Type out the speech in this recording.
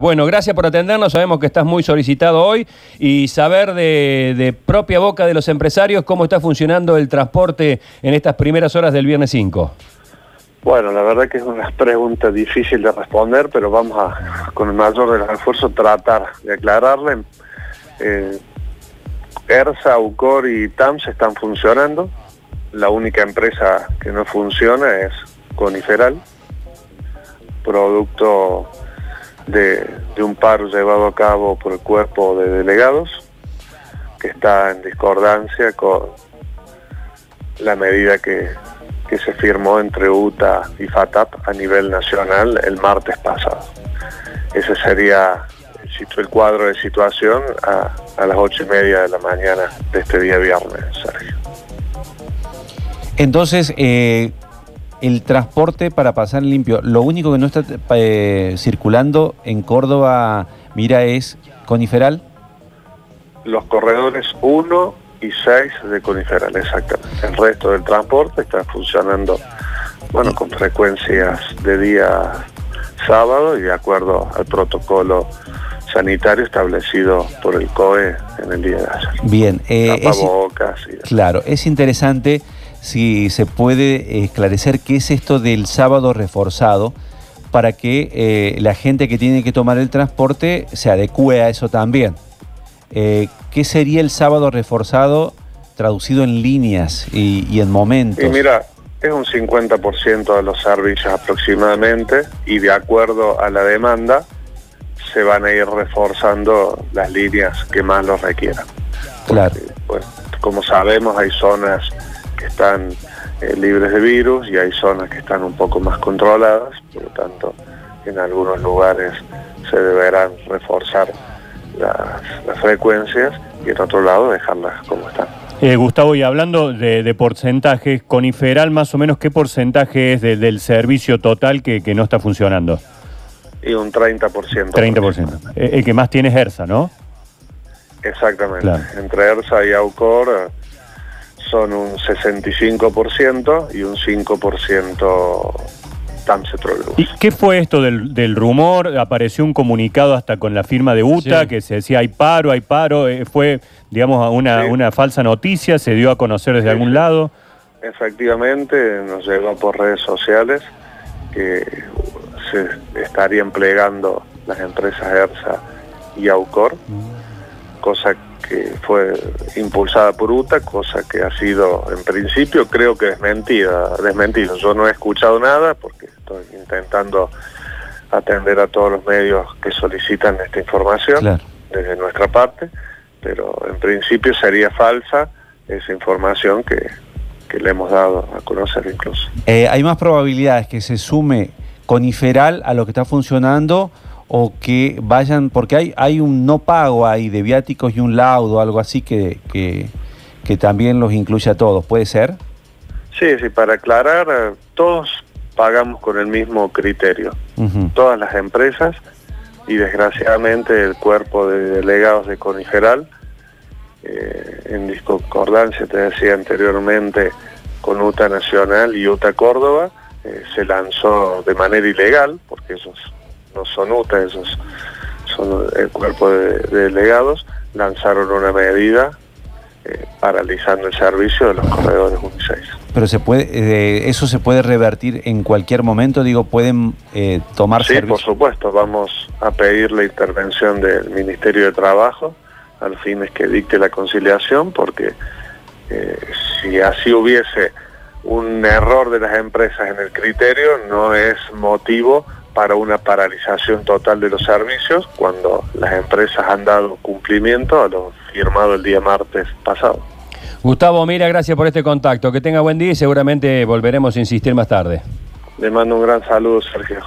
Bueno, gracias por atendernos, sabemos que estás muy solicitado hoy y saber de, propia boca de los empresarios cómo está funcionando el transporte en estas primeras horas del viernes 5. Bueno, la verdad que es una pregunta difícil de responder, pero vamos a, con el mayor de los tratar de aclararle. Eh, ERSA, UCOR y TAMS están funcionando. La única empresa que no funciona es Coniferal, producto de, un paro llevado a cabo por el cuerpo de delegados, que está en discordancia con la medida que, se firmó entre UTA y FATAP a nivel nacional el martes pasado. Ese sería el, cuadro de situación a, a las ocho y media de la mañana de este día viernes, Sergio. Entonces, eh, el transporte para pasar limpio. Lo único que no está eh, circulando en Córdoba, mira, es Coniferal. Los corredores 1 y 6 de Coniferal, exactamente. El resto del transporte está funcionando, bueno, con frecuencias de día sábado y de acuerdo al protocolo sanitario establecido por el COE en el día de ayer. Bien, eh, claro, es interesante si se puede esclarecer qué es esto del sábado reforzado para que eh, la gente que tiene que tomar el transporte se adecue a eso también. Eh, ¿Qué sería el sábado reforzado traducido en líneas y, en momentos? Y mira, es un 50% de los servicios aproximadamente y de acuerdo a la demanda se van a ir reforzando las líneas que más lo requieran. claro. Pues, como sabemos, hay zonas que están eh, libres de virus y hay zonas que están un poco más controladas, por lo tanto en algunos lugares se deberán reforzar las, frecuencias y en otro lado dejarlas como están. Eh, Gustavo, y hablando de, porcentajes, Coniferal más o menos qué porcentaje es del servicio total que, no está funcionando? Y un 30%. 30%. Eh, el que más tiene es ERSA, ¿no? Exactamente. Entre ERSA y AUCOR son un 65% y un 5% ¿Y qué fue esto del, rumor? Apareció un comunicado hasta con la firma de UTA que se decía hay paro, hay paro. Eh, ¿Fue, digamos, una, una falsa noticia? ¿Se dio a conocer desde algún lado? Efectivamente, nos llegó por redes sociales que se estarían plegando las empresas ERSA y AUCOR, mm. cosa que que fue impulsada por UTA, cosa que ha sido en principio creo que desmentida, desmentido. Yo no he escuchado nada porque estoy intentando atender a todos los medios que solicitan esta información desde nuestra parte, pero en principio sería falsa esa información que, le hemos dado a conocer incluso. Eh, ¿Hay más probabilidades que se sume Coniferal a lo que está funcionando? O que vayan, porque hay, hay un no pago ahí de viáticos y un laudo, algo así que, que, también los incluye a todos, ¿puede ser? Sí, sí, para aclarar, eh, todos pagamos con el mismo criterio, todas las empresas y desgraciadamente el cuerpo de delegados de Coniferal, eh, en discordancia, te decía anteriormente, con UTA Nacional y UTA Córdoba, eh, se lanzó de manera ilegal, porque esos no son UTA, esos son el cuerpo de, delegados, lanzaron una medida eh, paralizando el servicio de los corredores 1 Pero se puede, eh, eso se puede revertir en cualquier momento, digo, pueden eh, tomar Sí, por supuesto, vamos a pedir la intervención del Ministerio de Trabajo al fin es que dicte la conciliación, porque si así hubiese un error de las empresas en el criterio, no es motivo para una paralización total de los servicios cuando las empresas han dado cumplimiento a lo firmado el día martes pasado. Gustavo, mira, gracias por este contacto. Que tenga buen día y seguramente volveremos a insistir más tarde. Le mando un gran saludo, Sergio.